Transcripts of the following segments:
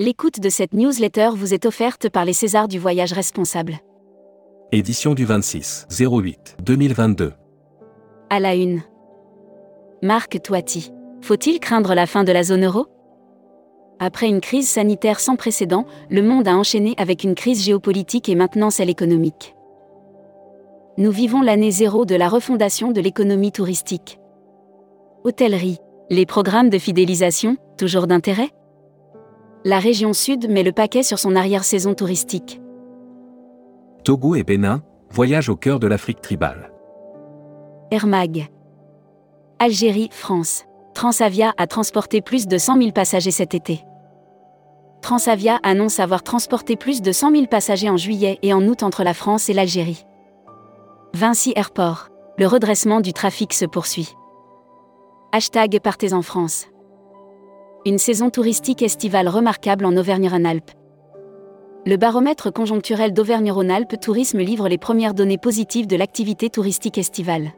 L'écoute de cette newsletter vous est offerte par les Césars du voyage responsable. Édition du 26 08 2022. À la une. Marc Toiti. Faut-il craindre la fin de la zone euro? Après une crise sanitaire sans précédent, le monde a enchaîné avec une crise géopolitique et maintenant celle économique. Nous vivons l'année zéro de la refondation de l'économie touristique. Hôtellerie. Les programmes de fidélisation, toujours d'intérêt? La région sud met le paquet sur son arrière-saison touristique. Togo et Bénin, voyage au cœur de l'Afrique tribale. Air Mag. Algérie, France. Transavia a transporté plus de 100 000 passagers cet été. Transavia annonce avoir transporté plus de 100 000 passagers en juillet et en août entre la France et l'Algérie. Vinci Airport. Le redressement du trafic se poursuit. Hashtag Partez en France. Une saison touristique estivale remarquable en Auvergne-Rhône-Alpes. Le baromètre conjoncturel d'Auvergne-Rhône-Alpes Tourisme livre les premières données positives de l'activité touristique estivale.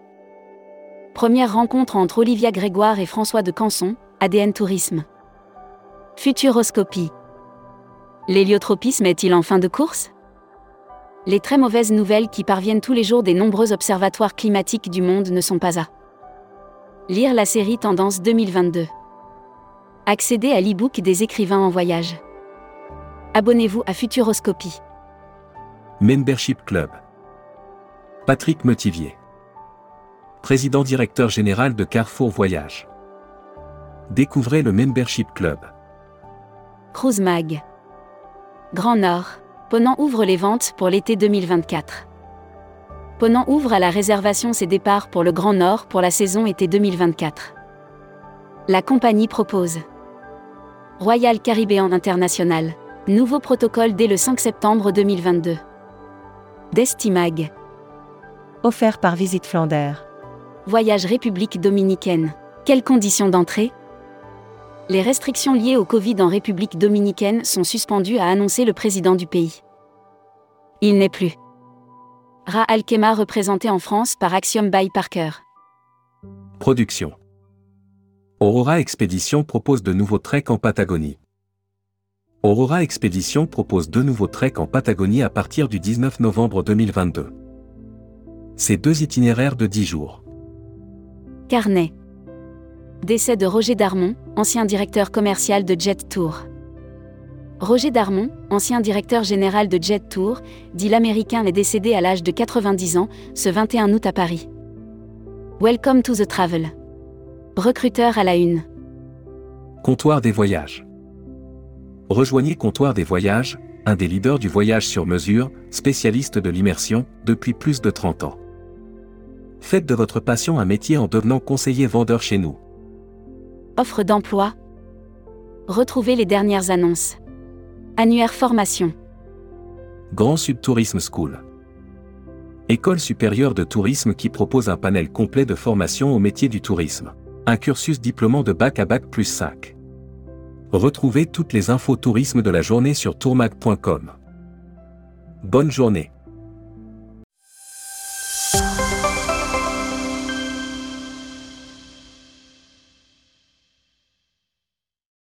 Première rencontre entre Olivia Grégoire et François de Canson, ADN Tourisme. Futuroscopie. L'héliotropisme est-il en fin de course? Les très mauvaises nouvelles qui parviennent tous les jours des nombreux observatoires climatiques du monde ne sont pas à lire la série Tendance 2022. Accéder à l'e-book des écrivains en voyage. Abonnez-vous à Futuroscopie. Membership Club. Patrick Metivier. Président directeur général de Carrefour Voyage. Découvrez le Membership Club. Cruise Mag. Grand Nord. Ponant ouvre les ventes pour l'été 2024. Ponant ouvre à la réservation ses départs pour le Grand Nord pour la saison été 2024. La compagnie propose Royal Caribbean International. Nouveau protocole dès le 5 septembre 2022. Destimag. Offert par Visite Flandère. Voyage République dominicaine. Quelles conditions d'entrée? Les restrictions liées au Covid en République dominicaine sont suspendues, a annoncé le président du pays. Il n'est plus. Ra Alkema représenté en France par Axiom by Parker. Production. Aurora Expédition propose de nouveaux treks en Patagonie. Aurora Expédition propose de nouveaux treks en Patagonie à partir du 19 novembre 2022. Ces deux itinéraires de 10 jours. Carnet. Décès de Roger Darmon, ancien directeur commercial de Jet Tour. Roger Darmon, ancien directeur général de Jet Tour, dit l'Américain est décédé à l'âge de 90 ans, ce 21 août à Paris. Welcome to the travel. Recruteur à la une. Comptoir des voyages. Rejoignez Comptoir des voyages, un des leaders du voyage sur mesure, spécialiste de l'immersion, depuis plus de 30 ans. Faites de votre passion un métier en devenant conseiller vendeur chez nous. Offre d'emploi. Retrouvez les dernières annonces. Annuaire formation. Grand Sud Tourisme School. École supérieure de tourisme qui propose un panel complet de formation au métier du tourisme. Un cursus diplômant de bac à bac plus 5. Retrouvez toutes les infos tourisme de la journée sur tourmag.com. Bonne journée.